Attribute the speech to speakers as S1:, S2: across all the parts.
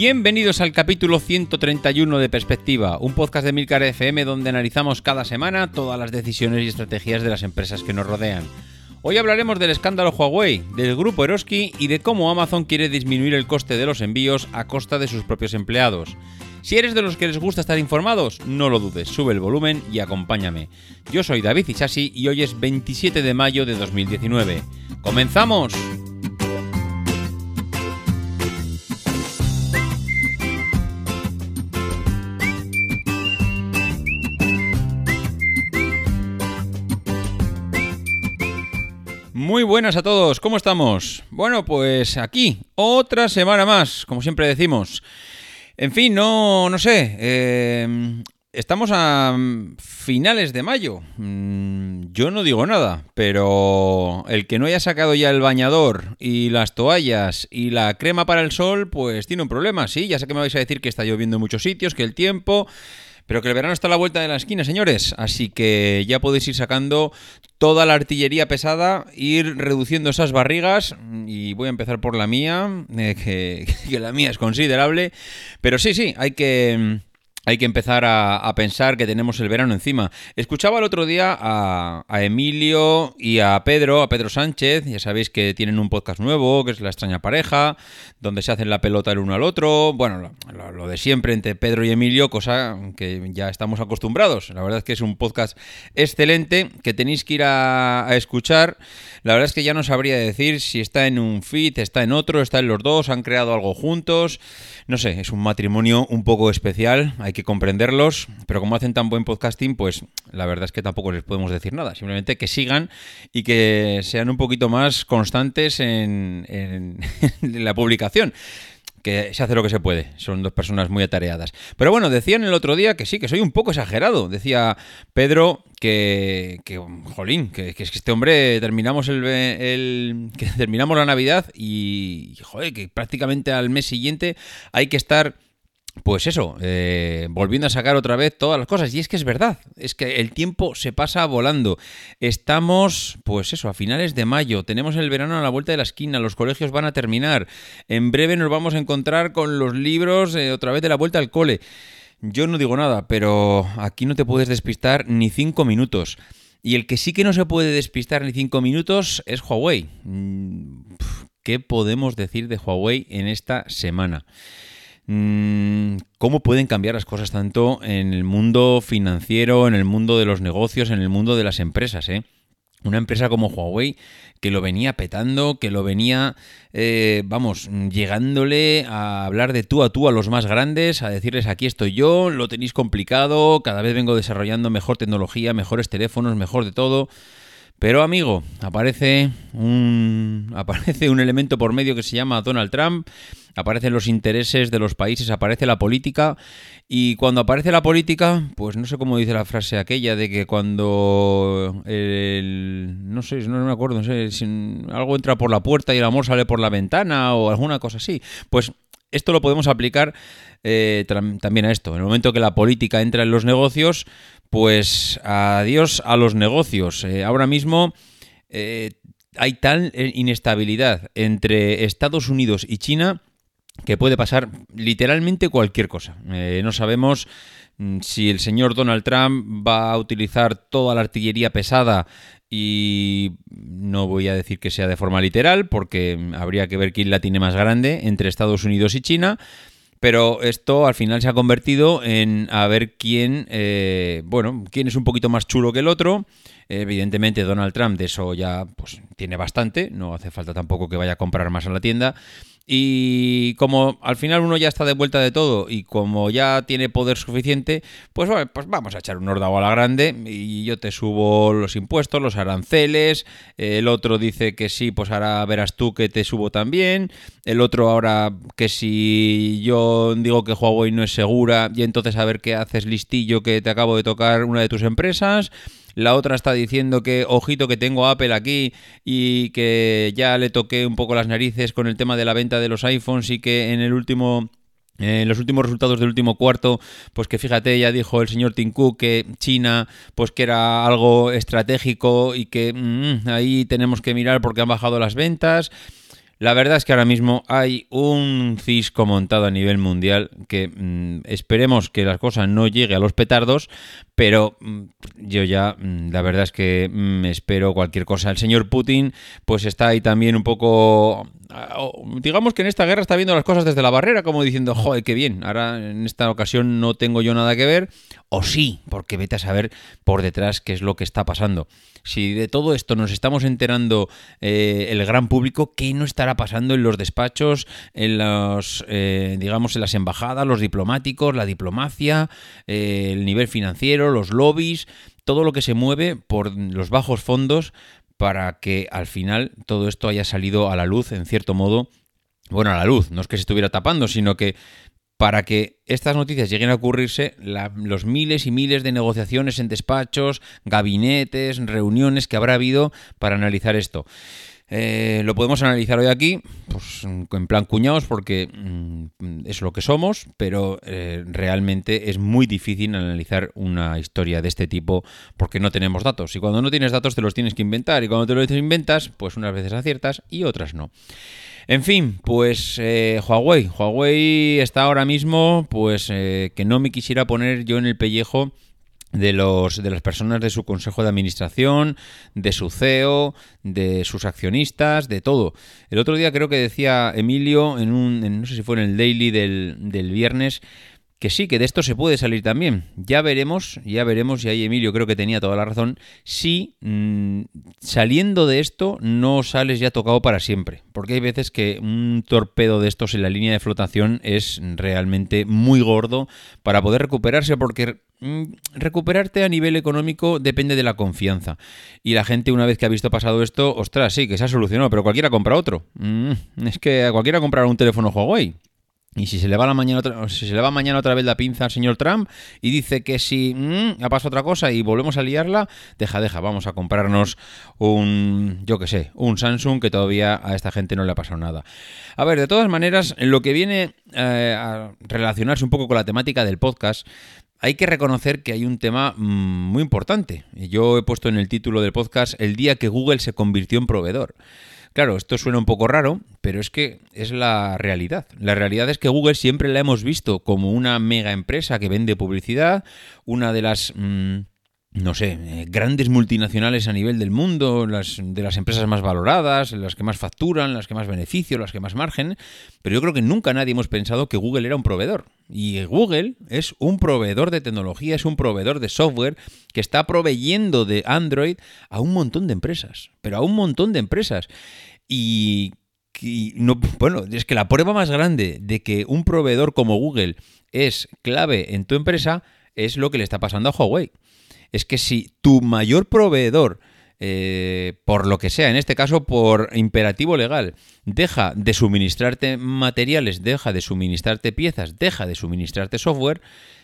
S1: Bienvenidos al capítulo 131 de Perspectiva, un podcast de Milcar FM donde analizamos cada semana todas las decisiones y estrategias de las empresas que nos rodean. Hoy hablaremos del escándalo Huawei, del grupo Eroski y de cómo Amazon quiere disminuir el coste de los envíos a costa de sus propios empleados. Si eres de los que les gusta estar informados, no lo dudes, sube el volumen y acompáñame. Yo soy David Isasi y hoy es 27 de mayo de 2019. ¡Comenzamos! Muy buenas a todos, ¿cómo estamos? Bueno, pues aquí, otra semana más, como siempre decimos. En fin, no, no sé, eh, estamos a finales de mayo. Mm, yo no digo nada, pero el que no haya sacado ya el bañador y las toallas y la crema para el sol, pues tiene un problema, sí. Ya sé que me vais a decir que está lloviendo en muchos sitios, que el tiempo... Pero que el verano está a la vuelta de la esquina, señores. Así que ya podéis ir sacando toda la artillería pesada, ir reduciendo esas barrigas. Y voy a empezar por la mía, eh, que, que la mía es considerable. Pero sí, sí, hay que hay que empezar a, pensar que tenemos el verano encima. Escuchaba el otro día a, Emilio y a Pedro, a Pedro Sánchez, ya sabéis que tienen un podcast nuevo, que es La extraña pareja, donde se hacen la pelota el uno al otro, bueno, lo, de siempre entre Pedro y Emilio, cosa que ya estamos acostumbrados. La verdad es que es un podcast excelente que tenéis que ir a, escuchar. La verdad es que ya no sabría decir si está en un feed, está en otro, está en los dos, han creado algo juntos. No sé, es un matrimonio un poco especial, hay que comprenderlos, pero como hacen tan buen podcasting, pues la verdad es que tampoco les podemos decir nada. Simplemente que sigan y que sean un poquito más constantes en, en la publicación que se hace lo que se puede. Son dos personas muy atareadas. Pero bueno, decían el otro día que sí, que soy un poco exagerado. Decía Pedro que, que jolín, que, que, es que este hombre terminamos el, el, que terminamos la Navidad y, joder, que prácticamente al mes siguiente hay que estar pues eso, eh, volviendo a sacar otra vez todas las cosas. Y es que es verdad, es que el tiempo se pasa volando. Estamos, pues eso, a finales de mayo, tenemos el verano a la vuelta de la esquina, los colegios van a terminar, en breve nos vamos a encontrar con los libros eh, otra vez de la vuelta al cole. Yo no digo nada, pero aquí no te puedes despistar ni cinco minutos. Y el que sí que no se puede despistar ni cinco minutos es Huawei. Mm, ¿Qué podemos decir de Huawei en esta semana? Mm, cómo pueden cambiar las cosas tanto en el mundo financiero, en el mundo de los negocios, en el mundo de las empresas, ¿eh? Una empresa como Huawei que lo venía petando, que lo venía, eh, vamos, llegándole a hablar de tú a tú a los más grandes, a decirles aquí estoy yo, lo tenéis complicado, cada vez vengo desarrollando mejor tecnología, mejores teléfonos, mejor de todo. Pero amigo, aparece un, aparece un elemento por medio que se llama Donald Trump, aparecen los intereses de los países, aparece la política y cuando aparece la política, pues no sé cómo dice la frase aquella de que cuando el, no sé, no me acuerdo, no sé, si algo entra por la puerta y el amor sale por la ventana o alguna cosa así, pues esto lo podemos aplicar eh, también a esto. En el momento que la política entra en los negocios, pues adiós a los negocios. Eh, ahora mismo eh, hay tal inestabilidad entre Estados Unidos y China que puede pasar literalmente cualquier cosa. no sabemos mm, si el señor Donald Trump va a utilizar toda la artillería pesada y no voy a decir que sea de forma literal porque habría que ver quién la tiene más grande entre Estados Unidos y China. Pero esto al final se ha convertido en a ver quién, eh, bueno, quién es un poquito más chulo que el otro. Evidentemente Donald Trump de eso ya pues tiene bastante, no hace falta tampoco que vaya a comprar más a la tienda. Y como al final uno ya está de vuelta de todo y como ya tiene poder suficiente, pues, pues vamos a echar un ordao a la grande y yo te subo los impuestos, los aranceles, el otro dice que sí, pues ahora verás tú que te subo también, el otro ahora que si yo digo que Huawei no es segura y entonces a ver qué haces listillo que te acabo de tocar una de tus empresas. La otra está diciendo que, ojito, que tengo Apple aquí y que ya le toqué un poco las narices con el tema de la venta de los iPhones y que en el último en los últimos resultados del último cuarto, pues que fíjate, ya dijo el señor Tim Cook que China, pues que era algo estratégico y que mm, ahí tenemos que mirar porque han bajado las ventas. La verdad es que ahora mismo hay un cisco montado a nivel mundial que mm, esperemos que las cosas no lleguen a los petardos, pero mm, yo ya mm, la verdad es que me espero cualquier cosa. El señor Putin pues está ahí también un poco ah, digamos que en esta guerra está viendo las cosas desde la barrera, como diciendo, joder, qué bien, ahora en esta ocasión no tengo yo nada que ver, o sí, porque vete a saber por detrás qué es lo que está pasando. Si de todo esto nos estamos enterando eh, el gran público, ¿qué no estará pasando en los despachos, en los, eh, digamos, en las embajadas, los diplomáticos, la diplomacia, eh, el nivel financiero, los lobbies, todo lo que se mueve por los bajos fondos para que al final todo esto haya salido a la luz, en cierto modo, bueno, a la luz, no es que se estuviera tapando, sino que para que estas noticias lleguen a ocurrirse, los miles y miles de negociaciones en despachos, gabinetes, reuniones que habrá habido para analizar esto. Eh, lo podemos analizar hoy aquí, pues en plan cuñados, porque mm, es lo que somos, pero eh, realmente es muy difícil analizar una historia de este tipo porque no tenemos datos. Y cuando no tienes datos te los tienes que inventar, y cuando te los inventas, pues unas veces aciertas y otras no. En fin, pues eh, Huawei. Huawei está ahora mismo, pues que no me quisiera poner yo en el pellejo de, los, de las personas de su consejo de administración, de su CEO, de sus accionistas, de todo. El otro día creo que decía Emilio, en un, no sé si fue en el daily del, del viernes, que sí, que de esto se puede salir también. Ya veremos, ya veremos, y ahí Emilio creo que tenía toda la razón, si mm, saliendo de esto no sales ya tocado para siempre. Porque hay veces que un torpedo de estos en la línea de flotación es realmente muy gordo para poder recuperarse, porque recuperarte a nivel económico depende de la confianza. Y la gente una vez que ha visto pasado esto, ostras, sí, que se ha solucionado, pero cualquiera compra otro. Mm, es que cualquiera comprar un teléfono Huawei. Y si se le va la mañana otra, si se le va mañana otra vez la pinza al señor Trump y dice que si mm, ha pasado otra cosa y volvemos a liarla, deja, deja, vamos a comprarnos un, yo qué sé, un Samsung que todavía a esta gente no le ha pasado nada. A ver, de todas maneras, lo que viene eh, a relacionarse un poco con la temática del podcast, hay que reconocer que hay un tema mm, muy importante. Yo he puesto en el título del podcast el día que Google se convirtió en proveedor. Claro, esto suena un poco raro, pero es que es la realidad. La realidad es que Google siempre la hemos visto como una mega empresa que vende publicidad, una de las... Mm, no sé, eh, grandes multinacionales a nivel del mundo, las, de las empresas más valoradas, las que más facturan, las que más beneficio, las que más margen, pero yo creo que nunca nadie hemos pensado que Google era un proveedor. Y Google es un proveedor de tecnología, es un proveedor de software que está proveyendo de Android a un montón de empresas, pero a un montón de empresas. Y, no, bueno, es que la prueba más grande de que un proveedor como Google es clave en tu empresa es lo que le está pasando a Huawei es que si tu mayor proveedor, eh, por lo que sea, en este caso por imperativo legal, deja de suministrarte materiales, deja de suministrarte piezas, deja de suministrarte software,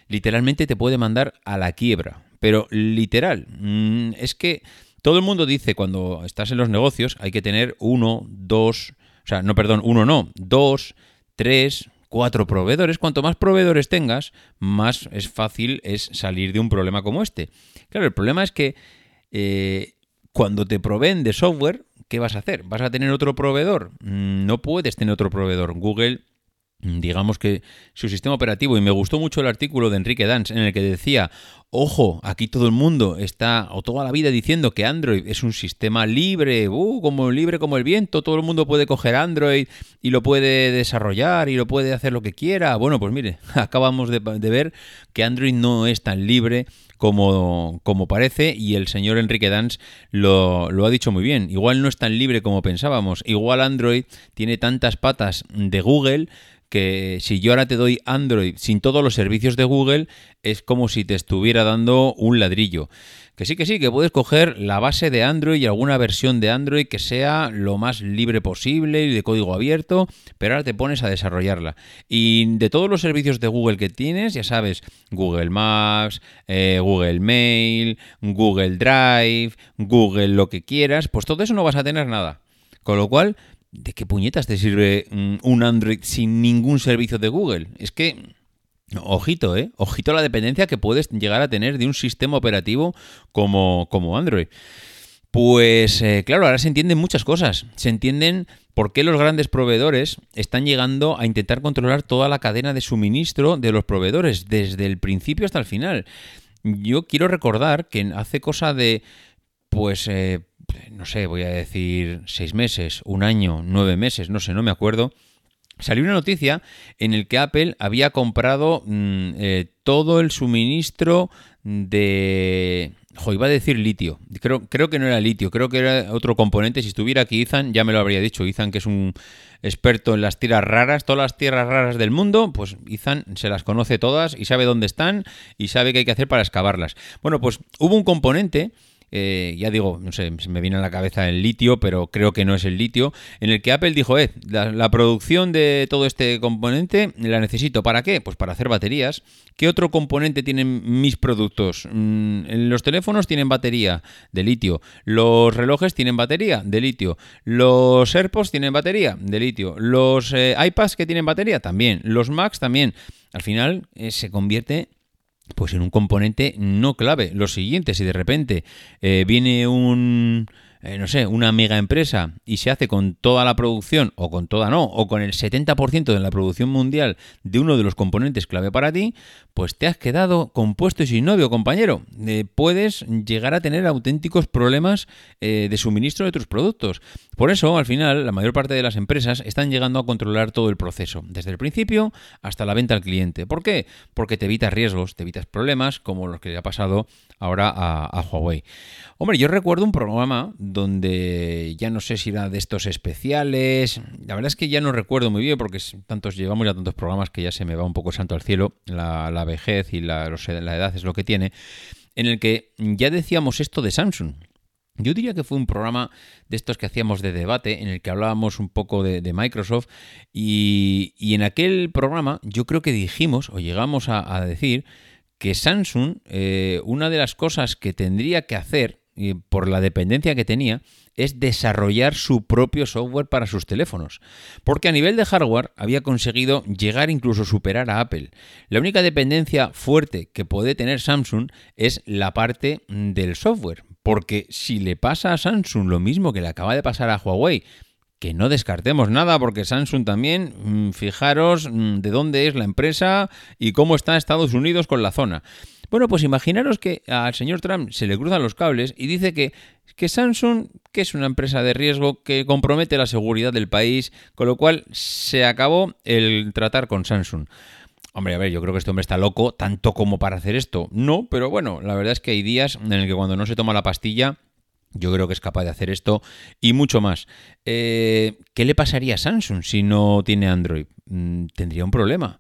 S1: literalmente te puede mandar a la quiebra. Pero literal, mm, es que todo el mundo dice cuando estás en los negocios hay que tener uno, dos, o sea, no, perdón, uno no, dos, tres, cuatro proveedores. Cuanto más proveedores tengas, más es fácil es salir de un problema como este. Claro, el problema es que eh, cuando te proveen de software, ¿qué vas a hacer? ¿Vas a tener otro proveedor? Mm, no puedes tener otro proveedor. Google digamos que su sistema operativo, y me gustó mucho el artículo de Enrique Dance en el que decía, ojo, aquí todo el mundo está, o toda la vida diciendo que Android es un sistema libre, uh, como libre como el viento, todo el mundo puede coger Android y lo puede desarrollar y lo puede hacer lo que quiera. Bueno, pues mire, acabamos de, ver que Android no es tan libre como, como, parece y el señor Enrique Dance lo, lo, ha dicho muy bien. Igual no es tan libre como pensábamos. Igual Android tiene tantas patas de Google que si yo ahora te doy Android sin todos los servicios de Google, es como si te estuviera dando un ladrillo. Que sí, que sí, que puedes coger la base de Android y alguna versión de Android que sea lo más libre posible y de código abierto, pero ahora te pones a desarrollarla. Y de todos los servicios de Google que tienes, ya sabes, Google Maps, eh, Google Mail, Google Drive, Google lo que quieras, pues todo eso no vas a tener nada. Con lo cual, ¿de qué puñetas te sirve mm, un Android sin ningún servicio de Google? Es que, ojito, ¿eh? Ojito a la dependencia que puedes llegar a tener de un sistema operativo como, como Android. Pues eh, claro, ahora se entienden muchas cosas. Se entienden por qué los grandes proveedores están llegando a intentar controlar toda la cadena de suministro de los proveedores, desde el principio hasta el final. Yo quiero recordar que hace cosa de, pues, eh, no sé, voy a decir seis meses, un año, nueve meses, no sé, no me acuerdo. Salió una noticia en el que Apple había comprado mm, eh, todo el suministro de iba a decir litio. Creo, creo que no era litio, creo que era otro componente. Si estuviera aquí Ethan, ya me lo habría dicho. Ethan, que es un experto en las tierras raras, todas las tierras raras del mundo, pues Ethan se las conoce todas y sabe dónde están y sabe qué hay que hacer para excavarlas. Bueno, pues hubo un componente eh, ya digo, no sé, me viene a la cabeza el litio, pero creo que no es el litio, en el que Apple dijo, eh, la, producción de todo este componente la necesito. ¿Para qué? Pues para hacer baterías. ¿Qué otro componente tienen mis productos? Mm, los teléfonos tienen batería de litio, los relojes tienen batería de litio, los AirPods tienen batería de litio, los eh, iPads que tienen batería también, los Macs también. Al final eh, se convierte pues en un componente no clave. Lo siguiente, si de repente eh, viene un eh, no sé, una mega empresa y se hace con toda la producción, o con toda no, o con el 70% de la producción mundial de uno de los componentes clave para ti, pues te has quedado compuesto y sin novio, compañero. Eh, puedes llegar a tener auténticos problemas eh, de suministro de tus productos. Por eso, al final, la mayor parte de las empresas están llegando a controlar todo el proceso, desde el principio hasta la venta al cliente. ¿Por qué? Porque te evitas riesgos, te evitas problemas como los que le ha pasado ahora a, Huawei. Hombre, yo recuerdo un programa donde ya no sé si era de estos especiales. La verdad es que ya no recuerdo muy bien porque tantos llevamos ya tantos programas que ya se me va un poco santo al cielo. La, vejez y la edad es lo que tiene. En el que ya decíamos esto de Samsung. Yo diría que fue un programa de estos que hacíamos de debate en el que hablábamos un poco de, Microsoft y, en aquel programa yo creo que dijimos o llegamos a, decir que Samsung, eh, una de las cosas que tendría que hacer por la dependencia que tenía, es desarrollar su propio software para sus teléfonos. Porque a nivel de hardware había conseguido llegar incluso superar a Apple. La única dependencia fuerte que puede tener Samsung es la parte del software. Porque si le pasa a Samsung lo mismo que le acaba de pasar a Huawei, que no descartemos nada porque Samsung también, mm, fijaros mm, de dónde es la empresa y cómo está Estados Unidos con la zona. Bueno, pues imaginaros que al señor Trump se le cruzan los cables y dice que, que Samsung, que es una empresa de riesgo que compromete la seguridad del país, con lo cual se acabó el tratar con Samsung. Hombre, a ver, yo creo que este hombre está loco, tanto como para hacer esto. No, pero bueno, la verdad es que hay días en el que cuando no se toma la pastilla, yo creo que es capaz de hacer esto y mucho más. Eh, ¿Qué le pasaría a Samsung si no tiene Android? Mm, tendría un problema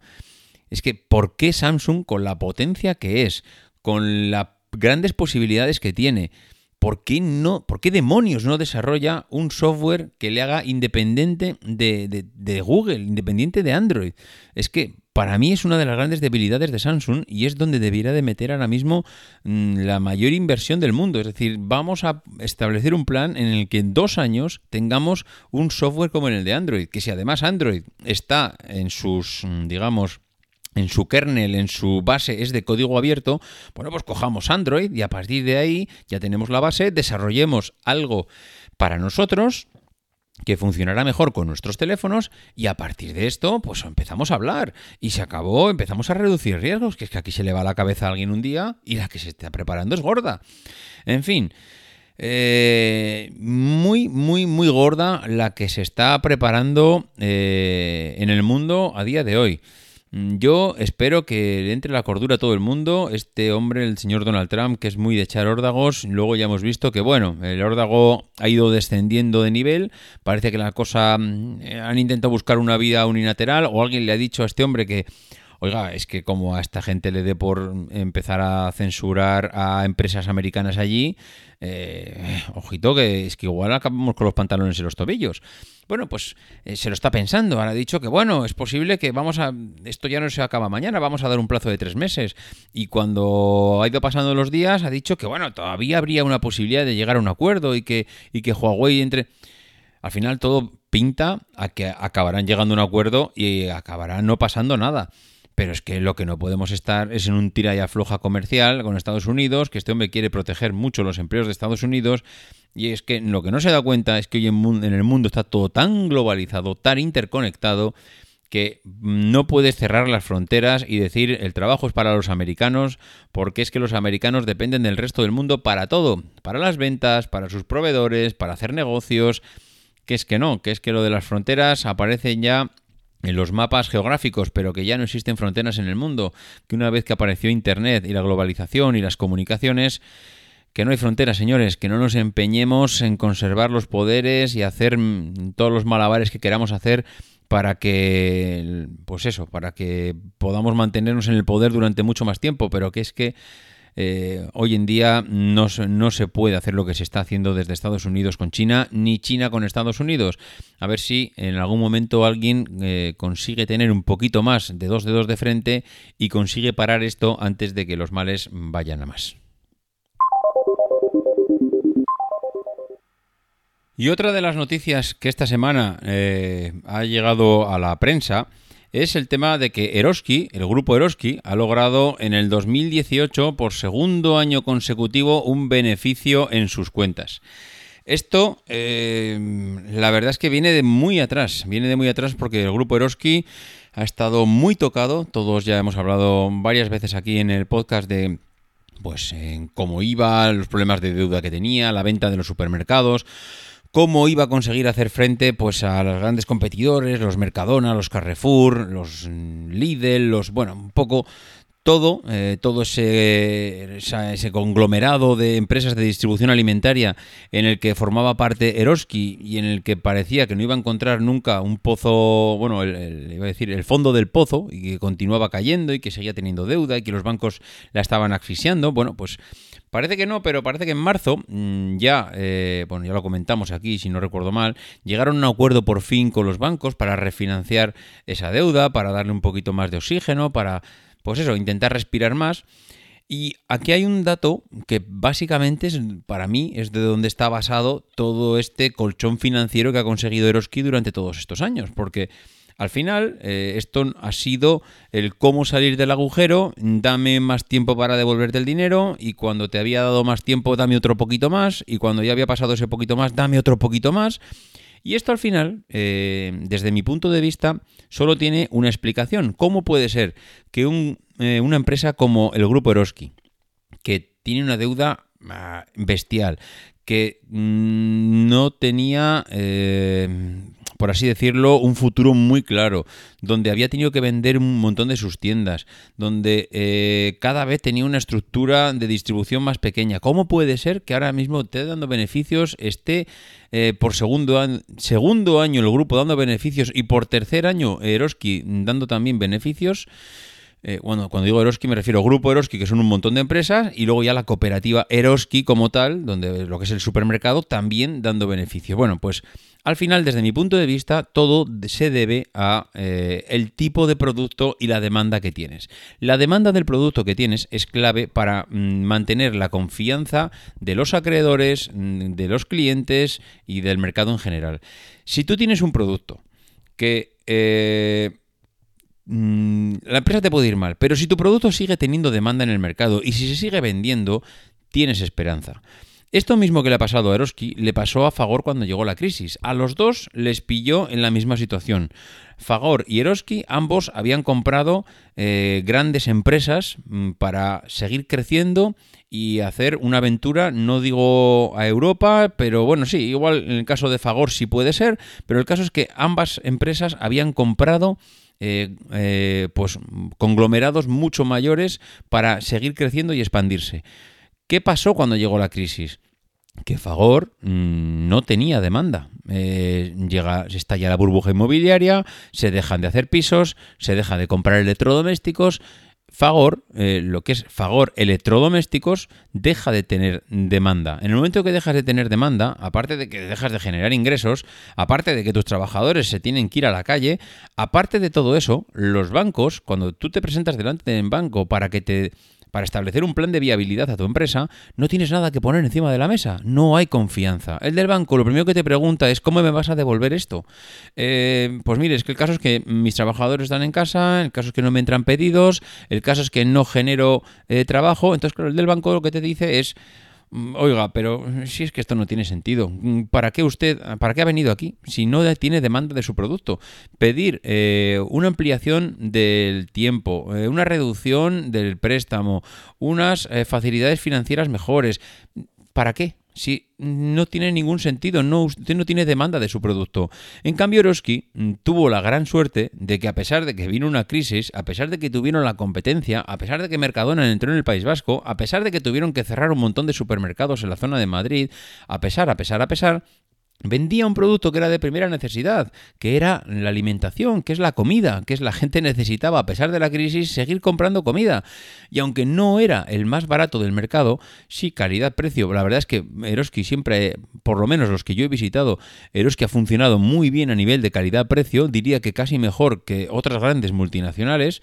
S1: es que ¿por qué Samsung con la potencia que es, con las grandes posibilidades que tiene, ¿por qué, no, ¿por qué demonios no desarrolla un software que le haga independiente de, Google, independiente de Android? Es que para mí es una de las grandes debilidades de Samsung y es donde debiera de meter ahora mismo mm, la mayor inversión del mundo. Es decir, vamos a establecer un plan en el que en dos años tengamos un software como el de Android, que si además Android está en sus, mm, digamos, en su kernel, en su base es de código abierto, bueno, pues cojamos Android y a partir de ahí ya tenemos la base, desarrollemos algo para nosotros que funcionará mejor con nuestros teléfonos y a partir de esto pues empezamos a hablar y se acabó, empezamos a reducir riesgos, que es que aquí se le va la cabeza a alguien un día y la que se está preparando es gorda. En fin, eh, muy, muy, muy gorda la que se está preparando eh, en el mundo a día de hoy. Mm, yo espero que le entre la cordura a todo el mundo. Este hombre, el señor Donald Trump, que es muy de echar órdagos. Luego ya hemos visto que, bueno, el órdago ha ido descendiendo de nivel. Parece que la cosa. Mm, han intentado buscar una vida unilateral. O alguien le ha dicho a este hombre que. Oiga, es que como a esta gente le dé por empezar a censurar a empresas americanas allí, eh, ojito que es que igual acabamos con los pantalones y los tobillos. Bueno, pues eh, se lo está pensando. Ahora ha dicho que bueno, es posible que vamos a. Esto ya no se acaba mañana, vamos a dar un plazo de tres meses. Y cuando ha ido pasando los días, ha dicho que bueno, todavía habría una posibilidad de llegar a un acuerdo y que, y que Huawei entre. Al final todo pinta a que acabarán llegando a un acuerdo y acabará no pasando nada. Pero es que lo que no podemos estar es en un tira y afloja comercial con Estados Unidos, que este hombre quiere proteger mucho los empleos de Estados Unidos Y es que lo que no se da cuenta es que hoy en el mundo está todo tan globalizado, tan interconectado, que no puedes cerrar las fronteras y decir el trabajo es para los americanos, porque es que los americanos dependen del resto del mundo para todo, para las ventas, para sus proveedores, para hacer negocios, que es que no, que es que lo de las fronteras aparece ya en los mapas geográficos, pero que ya no existen fronteras en el mundo, que una vez que apareció Internet y la globalización y las comunicaciones, que no hay fronteras, señores, que no nos empeñemos en conservar los poderes y hacer todos los malabares que queramos hacer para que, pues eso, para que podamos mantenernos en el poder durante mucho más tiempo, pero que es que eh, hoy en día no, no, se puede hacer lo que se está haciendo desde Estados Unidos con China, ni China con Estados Unidos. A ver si en algún momento alguien eh, consigue tener un poquito más de dos dedos de frente y consigue parar esto antes de que los males vayan a más. Y otra de las noticias que esta semana eh, ha llegado a la prensa es el tema de que Eroski, el grupo Eroski, ha logrado en el 2018 por segundo año consecutivo un beneficio en sus cuentas. Esto, eh, la verdad es que viene de muy atrás, viene de muy atrás porque el grupo Eroski ha estado muy tocado, todos ya hemos hablado varias veces aquí en el podcast de pues en cómo iba, los problemas de deuda que tenía, la venta de los supermercados, cómo iba a conseguir hacer frente pues a los grandes competidores, los Mercadona, los Carrefour, los Lidl, los bueno, un poco todo, eh, todo ese, conglomerado de empresas de distribución alimentaria en el que formaba parte Eroski y en el que parecía que no iba a encontrar nunca un pozo, bueno, iba a decir, el fondo del pozo y que continuaba cayendo y que seguía teniendo deuda y que los bancos la estaban asfixiando, bueno, pues Parece que no, pero parece que en marzo mm, ya, eh, bueno, ya lo comentamos aquí, si no recuerdo mal, llegaron a un acuerdo por fin con los bancos para refinanciar esa deuda, para darle un poquito más de oxígeno, para, pues eso, intentar respirar más. Y aquí hay un dato que básicamente es, para mí es de donde está basado todo este colchón financiero que ha conseguido Eroski durante todos estos años, porque al final, eh, esto ha sido el cómo salir del agujero, dame más tiempo para devolverte el dinero y cuando te había dado más tiempo, dame otro poquito más y cuando ya había pasado ese poquito más, dame otro poquito más. Y esto al final, eh, desde mi punto de vista, solo tiene una explicación. ¿Cómo puede ser que eh, una empresa como el Grupo Eroski, que tiene una deuda ah, bestial, que mm, no tenía por así decirlo, un futuro muy claro, donde había tenido que vender un montón de sus tiendas, donde eh, cada vez tenía una estructura de distribución más pequeña. ¿Cómo puede ser que ahora mismo esté dando beneficios, esté eh, por segundo, segundo año el grupo dando beneficios y por tercer año Eroski dando también beneficios? Eh, bueno, cuando digo Eroski me refiero al Grupo Eroski, que son un montón de empresas, y luego ya la cooperativa Eroski como tal, donde lo que es el supermercado, también dando beneficios. Bueno, pues al final, desde mi punto de vista, todo se debe a eh, el tipo de producto y la demanda que tienes. La demanda del producto que tienes es clave para mm, mantener la confianza de los acreedores, mm, de los clientes y del mercado en general. Si tú tienes un producto que eh, Mm, la empresa te puede ir mal, pero si tu producto sigue teniendo demanda en el mercado y si se sigue vendiendo, tienes esperanza. Esto mismo que le ha pasado a Eroski le pasó a Fagor cuando llegó la crisis. A los dos les pilló en la misma situación. Fagor y Eroski ambos habían comprado eh, grandes empresas mm, para seguir creciendo y hacer una aventura, no digo a Europa, pero bueno, sí, igual en el caso de Fagor sí puede ser, pero el caso es que ambas empresas habían comprado eh, eh, pues conglomerados mucho mayores para seguir creciendo y expandirse. ¿Qué pasó cuando llegó la crisis? Que Fagor mm, no tenía demanda. Eh, llega, se estalla la burbuja inmobiliaria, se dejan de hacer pisos, se deja de comprar electrodomésticos Fagor, eh, lo que es Fagor electrodomésticos, deja de tener demanda. En el momento que dejas de tener demanda, aparte de que dejas de generar ingresos, aparte de que tus trabajadores se tienen que ir a la calle, aparte de todo eso, los bancos, cuando tú te presentas delante del banco para que te para establecer un plan de viabilidad a tu empresa, no tienes nada que poner encima de la mesa. No hay confianza. El del banco lo primero que te pregunta es ¿cómo me vas a devolver esto? Eh, pues mire, es que el caso es que mis trabajadores están en casa, el caso es que no me entran pedidos, el caso es que no genero eh, trabajo. Entonces, el del banco lo que te dice es oiga, pero si es que esto no tiene sentido, mm, ¿para qué usted, para qué ha venido aquí si no tiene demanda de su producto? Pedir eh, una ampliación del tiempo, eh, una reducción del préstamo, unas eh, facilidades financieras mejores, ¿para qué? Si no tiene ningún sentido, no, usted no tiene demanda de su producto. En cambio, Eroski mm, tuvo la gran suerte de que a pesar de que vino una crisis, a pesar de que tuvieron la competencia, a pesar de que Mercadona entró en el País Vasco, a pesar de que tuvieron que cerrar un montón de supermercados en la zona de Madrid, a pesar, a pesar, a pesar, vendía un producto que era de primera necesidad, que era la alimentación, que es la comida, que es la gente necesitaba, a pesar de la crisis, seguir comprando comida. Y aunque no era el más barato del mercado, sí calidad-precio. La verdad es que Eroski siempre, por lo menos los que yo he visitado, Eroski ha funcionado muy bien a nivel de calidad-precio, diría que casi mejor que otras grandes multinacionales.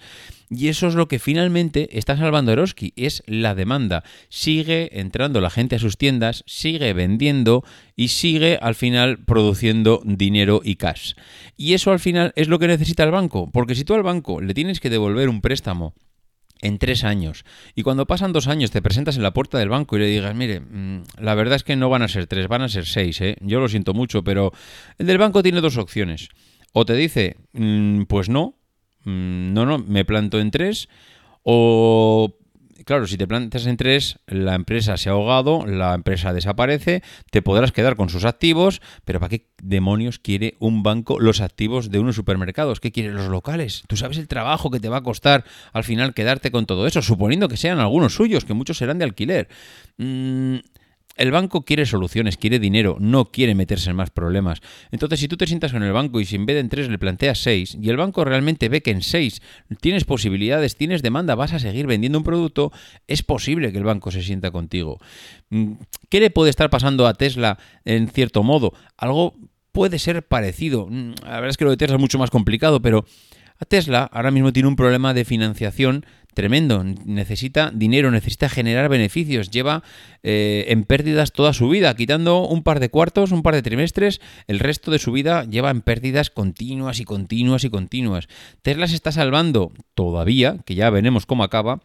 S1: Y eso es lo que finalmente está salvando Eroski, es la demanda. Sigue entrando la gente a sus tiendas, sigue vendiendo y sigue al final produciendo dinero y cash. Y eso al final es lo que necesita el banco, porque si tú al banco le tienes que devolver un préstamo en tres años. Y cuando pasan dos años te presentas en la puerta del banco y le digas, mire, mm, la verdad es que no van a ser tres, van a ser seis, ¿eh? yo lo siento mucho, pero el del banco tiene dos opciones. O te dice, mm, pues no, no, no, me planto en tres. O, claro, si te plantas en tres, la empresa se ha ahogado, la empresa desaparece, te podrás quedar con sus activos, pero ¿para qué demonios quiere un banco los activos de unos supermercados? ¿Qué quiere los locales? ¿Tú sabes el trabajo que te va a costar al final quedarte con todo eso? Suponiendo que sean algunos suyos, que muchos serán de alquiler. Mm, el banco quiere soluciones, quiere dinero, no quiere meterse en más problemas. Entonces, si tú te sientas con el banco y si en vez de en tres le planteas seis, y el banco realmente ve que en seis tienes posibilidades, tienes demanda, vas a seguir vendiendo un producto, es posible que el banco se sienta contigo. Mm, ¿Qué le puede estar pasando a Tesla en cierto modo? Algo puede ser parecido. Mm, la verdad es que lo de Tesla es mucho más complicado, pero a Tesla ahora mismo tiene un problema de financiación tremendo. Necesita dinero, necesita generar beneficios. Lleva eh, en pérdidas toda su vida, quitando un par de cuartos, un par de trimestres. El resto de su vida lleva en pérdidas continuas y continuas y continuas. Tesla se está salvando todavía, que ya veremos cómo acaba,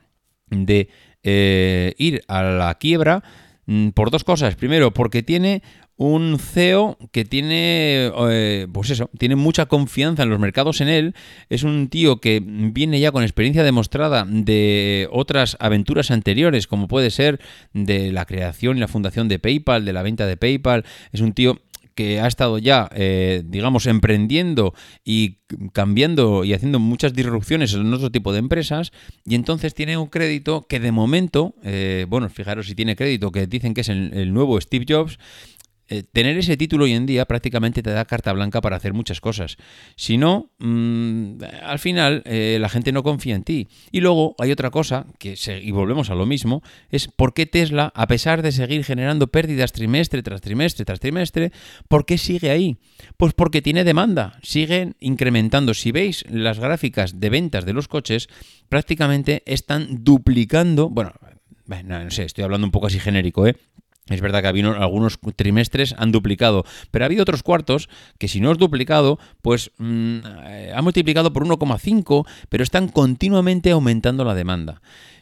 S1: de eh, ir a la quiebra mm, por dos cosas. Primero, porque tiene un CEO que tiene, eh, pues eso, tiene mucha confianza en los mercados en él, es un tío que viene ya con experiencia demostrada de otras aventuras anteriores, como puede ser de la creación y la fundación de PayPal, de la venta de PayPal, es un tío que ha estado ya, eh, digamos, emprendiendo y cambiando y haciendo muchas disrupciones en otro tipo de empresas, y entonces tiene un crédito que de momento, eh, bueno, fijaros si tiene crédito, que dicen que es el nuevo Steve Jobs, eh, tener ese título hoy en día prácticamente te da carta blanca para hacer muchas cosas. Si no, mm, al final eh, la gente no confía en ti. Y luego hay otra cosa, que y volvemos a lo mismo, es por qué Tesla, a pesar de seguir generando pérdidas trimestre tras trimestre tras trimestre, ¿por qué sigue ahí? Pues porque tiene demanda, siguen incrementando. Si veis las gráficas de ventas de los coches, prácticamente están duplicando, bueno, no, sé, estoy hablando un poco así genérico, ¿eh? Es verdad que algunos trimestres han duplicado, pero ha habido otros cuartos que si no es duplicado, pues mm, eh, ha multiplicado por 1,5, pero están continuamente aumentando la demanda.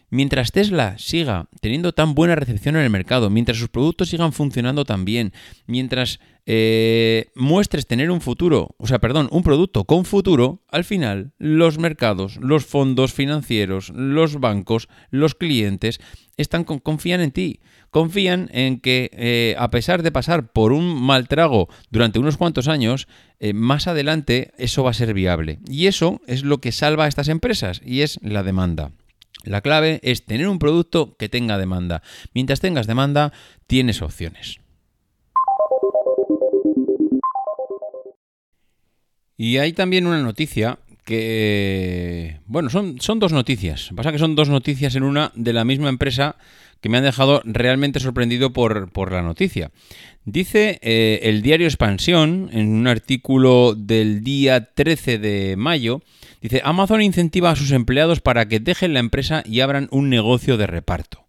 S1: Mientras Tesla siga teniendo tan buena recepción en el mercado, mientras sus productos sigan funcionando tan bien, mientras eh, muestres tener un futuro, o sea, perdón, un producto con futuro, al final los mercados, los fondos financieros, los bancos, los clientes están confían en ti confían en que, eh, a pesar de pasar por un mal trago durante unos cuantos años, eh, más adelante eso va a ser viable. Y eso es lo que salva a estas empresas, y es la demanda. La clave es tener un producto que tenga demanda. Mientras tengas demanda, tienes opciones. Y hay también una noticia que, bueno, son, dos noticias. Pasa que son dos noticias en una de la misma empresa que me han dejado realmente sorprendido por, la noticia. Dice eh, el diario Expansión, en un artículo del día 13 de mayo, dice, Amazon incentiva a sus empleados para que dejen la empresa y abran un negocio de reparto.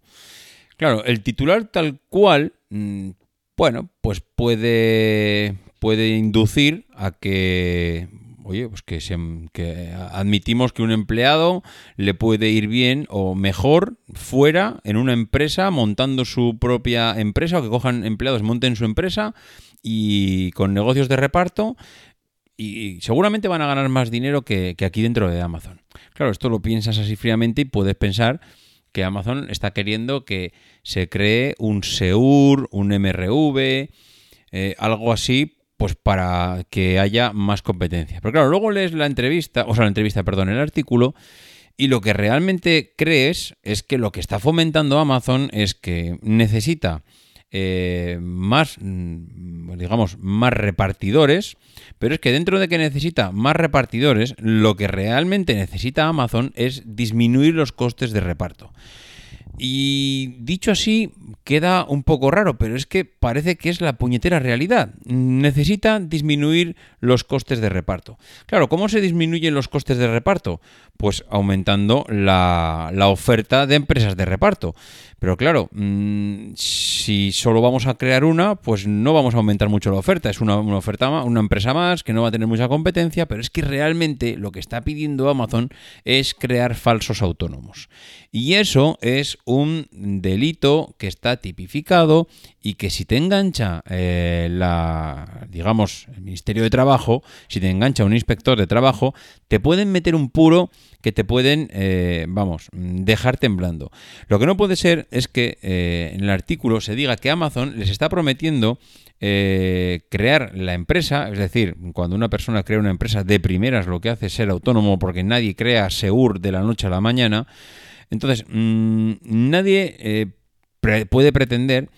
S1: Claro, el titular tal cual, mm, bueno, pues puede, puede inducir a que oye, pues que, que admitimos que un empleado le puede ir bien o mejor fuera en una empresa montando su propia empresa o que cojan empleados, monten su empresa y con negocios de reparto y seguramente van a ganar más dinero que, que, aquí dentro de Amazon. Claro, esto lo piensas así fríamente y puedes pensar que Amazon está queriendo que se cree un SEUR, un MRV, eh, algo así, pues para que haya más competencia. Pero claro, luego lees la entrevista, o sea, la entrevista, perdón, el artículo, y lo que realmente crees es que lo que está fomentando Amazon es que necesita eh, más, mm, digamos, más repartidores, pero es que dentro de que necesita más repartidores, lo que realmente necesita Amazon es disminuir los costes de reparto. Y dicho así, queda un poco raro, pero es que parece que es la puñetera realidad. Necesita disminuir los costes de reparto. Claro, ¿cómo se disminuyen los costes de reparto? Pues aumentando la, oferta de empresas de reparto. Pero claro, mm, si solo vamos a crear una, pues no vamos a aumentar mucho la oferta. Es una, una oferta, una empresa más que no va a tener mucha competencia, pero es que realmente lo que está pidiendo Amazon es crear falsos autónomos. Y eso es un delito que está tipificado y que si te engancha eh, la, digamos, el Ministerio de Trabajo, si te engancha un inspector de trabajo, te pueden meter un puro que te pueden, eh, vamos, dejar temblando. Lo que no puede ser es que eh, en el artículo se diga que Amazon les está prometiendo crear la empresa, es decir, cuando una persona crea una empresa de primeras lo que hace es ser autónomo porque nadie crea Seur de la noche a la mañana, entonces, mm, nadie eh, puede pretender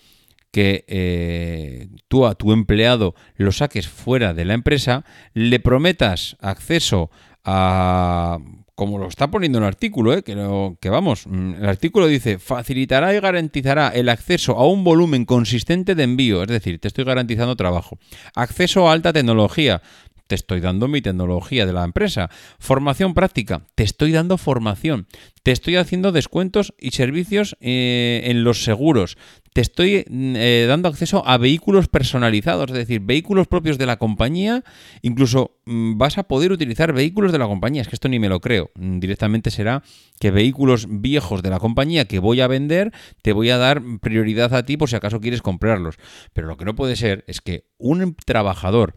S1: que eh, tú a tu empleado lo saques fuera de la empresa, le prometas acceso a como lo está poniendo el artículo, ¿eh? que, que vamos, mm, el artículo dice, facilitará y garantizará el acceso a un volumen consistente de envío, es decir, te estoy garantizando trabajo, acceso a alta tecnología, te estoy dando mi tecnología de la empresa. Formación práctica, te estoy dando formación. Te estoy haciendo descuentos y servicios eh, en los seguros. Te estoy mm, eh, dando acceso a vehículos personalizados, es decir, vehículos propios de la compañía. Incluso mm, vas a poder utilizar vehículos de la compañía. Es que esto ni me lo creo. Mm, directamente será que vehículos viejos de la compañía que voy a vender, te voy a dar prioridad a ti por si acaso quieres comprarlos. Pero lo que no puede ser es que un trabajador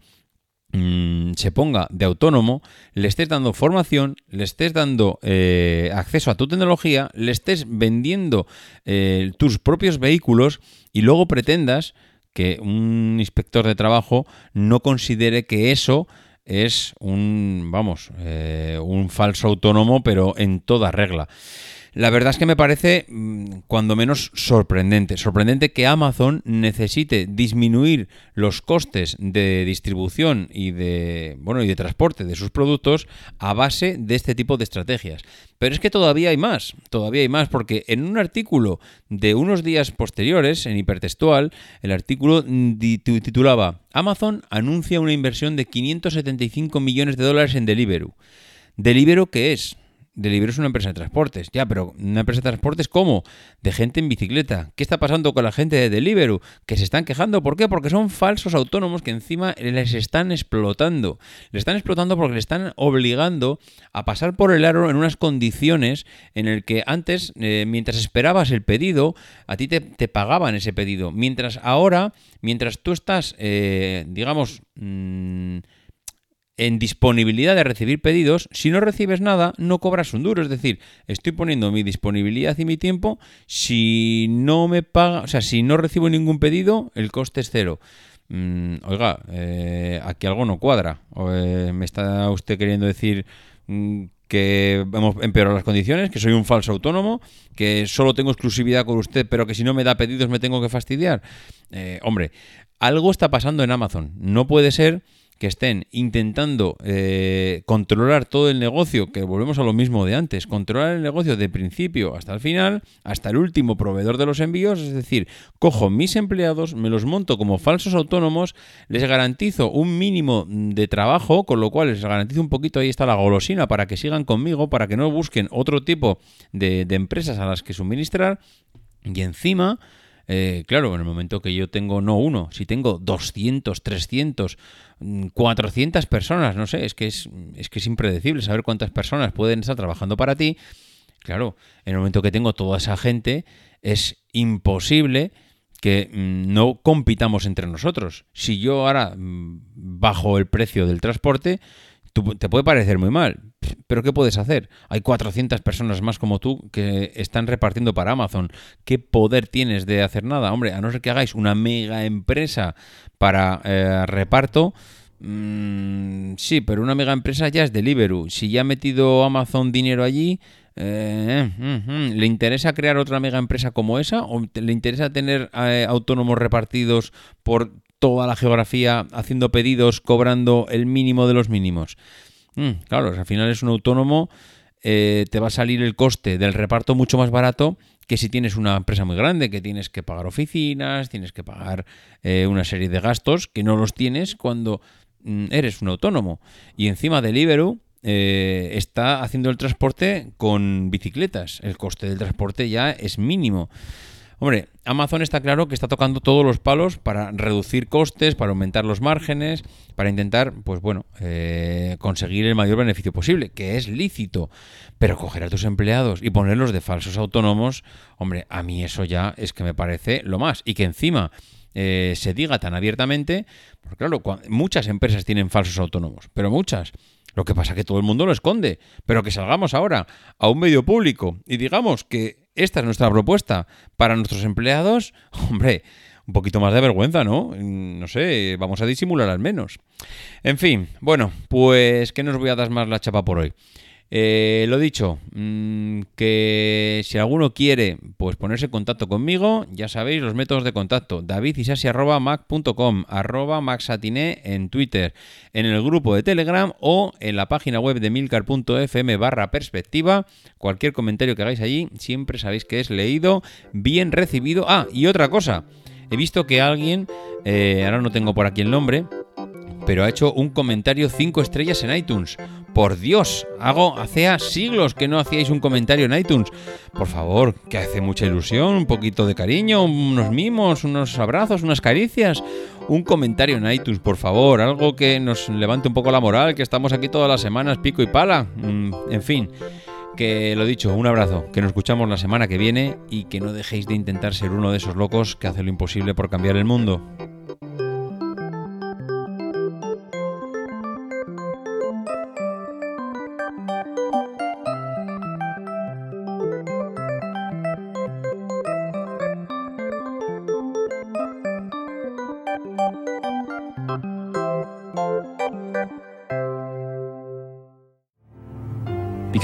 S1: Mm, se ponga de autónomo, le estés dando formación, le estés dando eh, acceso a tu tecnología, le estés vendiendo eh, tus propios vehículos y luego pretendas que un inspector de trabajo no considere que eso es un, vamos, eh, un falso autónomo, pero en toda regla. La verdad es que me parece mm, cuando menos sorprendente. Sorprendente que Amazon necesite disminuir los costes de distribución y de bueno y de transporte de sus productos a base de este tipo de estrategias. Pero es que todavía hay más, todavía hay más, porque en un artículo de unos días posteriores, en hipertextual, el artículo titulaba Amazon anuncia una inversión de 575 millones de dólares en Deliveroo. ¿Deliveroo qué es? Deliveroo es una empresa de transportes, ya, pero una empresa de transportes ¿cómo? De gente en bicicleta. ¿Qué está pasando con la gente de Deliveroo? Que se están quejando, ¿por qué? Porque son falsos autónomos que encima les están explotando. Les están explotando porque les están obligando a pasar por el aro en unas condiciones en el que antes, eh, mientras esperabas el pedido, a ti te, pagaban ese pedido. Mientras ahora, mientras tú estás, eh, digamos, mm, en disponibilidad de recibir pedidos, si no recibes nada, no cobras un duro. Es decir, estoy poniendo mi disponibilidad y mi tiempo. Si no me paga, o sea, si no recibo ningún pedido, el coste es cero. Mm, oiga, eh, aquí algo no cuadra. Eh, ¿Me está usted queriendo decir mm, que hemos empeorado las condiciones, que soy un falso autónomo, que solo tengo exclusividad con usted, pero que si no me da pedidos me tengo que fastidiar? Eh, hombre, algo está pasando en Amazon. No puede ser que estén intentando eh, controlar todo el negocio, que volvemos a lo mismo de antes, controlar el negocio de principio hasta el final, hasta el último proveedor de los envíos, es decir, cojo mis empleados, me los monto como falsos autónomos, les garantizo un mínimo de trabajo, con lo cual les garantizo un poquito, ahí está la golosina, para que sigan conmigo, para que no busquen otro tipo de, de empresas a las que suministrar, y encima Eh, claro, en el momento que yo tengo no uno, si tengo 200, 300, 400 personas, no sé, es que es, es que es impredecible saber cuántas personas pueden estar trabajando para ti. Claro, en el momento que tengo toda esa gente, es imposible que mm, no compitamos entre nosotros. Si yo ahora mm, bajo el precio del transporte, te puede parecer muy mal, pero ¿qué puedes hacer? Hay 400 personas más como tú que están repartiendo para Amazon. ¿Qué poder tienes de hacer nada? Hombre, a no ser que hagáis una mega empresa para eh, reparto, mm, sí, pero una mega empresa ya es Deliveroo. Si ya ha metido Amazon dinero allí, eh, ¿Le interesa crear otra mega empresa como esa? ¿O le interesa tener eh, autónomos repartidos por toda la geografía, haciendo pedidos, cobrando el mínimo de los mínimos? Mm, claro, al final es un autónomo, eh, te va a salir el coste del reparto mucho más barato que si tienes una empresa muy grande, que tienes que pagar oficinas, tienes que pagar una serie de gastos que no los tienes cuando eres un autónomo. Y encima Deliveroo eh, está haciendo el transporte con bicicletas. El coste del transporte ya es mínimo. Hombre, Amazon está claro que está tocando todos los palos para reducir costes, para aumentar los márgenes, para intentar, pues bueno, eh, conseguir el mayor beneficio posible, que es lícito. Pero coger a tus empleados y ponerlos de falsos autónomos, hombre, a mí eso ya es que me parece lo más. Y que encima eh, se diga tan abiertamente, porque claro, muchas empresas tienen falsos autónomos, pero muchas. Lo que pasa es que todo el mundo lo esconde. Pero que salgamos ahora a un medio público y digamos que esta es nuestra propuesta para nuestros empleados, hombre, un poquito más de vergüenza, ¿no? No sé, vamos a disimular al menos. En fin, bueno, pues que nos voy a dar más la chapa por hoy. Eh, lo dicho, mm, que si alguno quiere pues ponerse en contacto conmigo, ya sabéis los métodos de contacto. davidisasi.mac.com, arroba maxatiné en Twitter, en el grupo de Telegram o en la página web de milcar.fm barra perspectiva. Cualquier comentario que hagáis allí, siempre sabéis que es leído, bien recibido. Ah, y otra cosa, he visto que alguien, eh, ahora no tengo por aquí el nombre, pero ha hecho un comentario 5 estrellas en iTunes. Por Dios, hago hace siglos que no hacíais un comentario en iTunes. Por favor, que hace mucha ilusión, un poquito de cariño, unos mimos, unos abrazos, unas caricias. Un comentario en iTunes, por favor, algo que nos levante un poco la moral, que estamos aquí todas las semanas, pico y pala. Mm, en fin, que lo dicho, un abrazo, que nos escuchamos la semana que viene y que no dejéis de intentar ser uno de esos locos que hace lo imposible por cambiar el mundo.